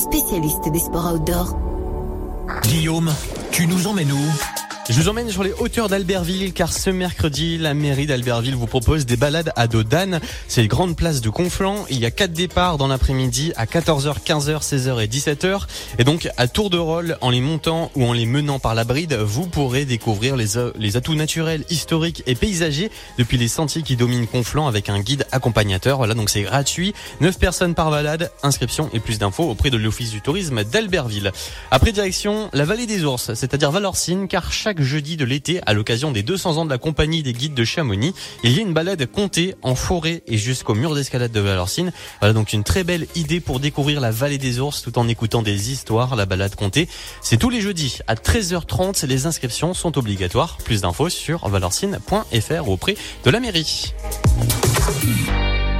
spécialiste des sports outdoor. Guillaume, tu nous emmènes où? Je vous emmène sur les hauteurs d'Albertville car ce mercredi, la mairie d'Albertville vous propose des balades à dos d'âne. C'est une grande place de Conflans. Il y a quatre départs dans l'après-midi à 14h, 15h, 16h et 17h. Et donc, à tour de rôle, en les montant ou en les menant par la bride, vous pourrez découvrir les, les atouts naturels, historiques et paysagers depuis les sentiers qui dominent Conflans avec un guide accompagnateur. Voilà, donc c'est gratuit. 9 personnes par balade. Inscription et plus d'infos auprès de l'Office du tourisme d'Albertville. Après direction, la vallée des ours, c'est-à-dire Valorcine, car chaque jeudi de l'été, à l'occasion des 200 ans de la compagnie des guides de Chamonix, il y a une balade comptée en forêt et jusqu'au mur d'escalade de Valorcine. Voilà donc une très belle idée pour découvrir la vallée des ours tout en écoutant des histoires. La balade comptée, c'est tous les jeudis à 13h30. Les inscriptions sont obligatoires. Plus d'infos sur valorcine.fr auprès de la mairie.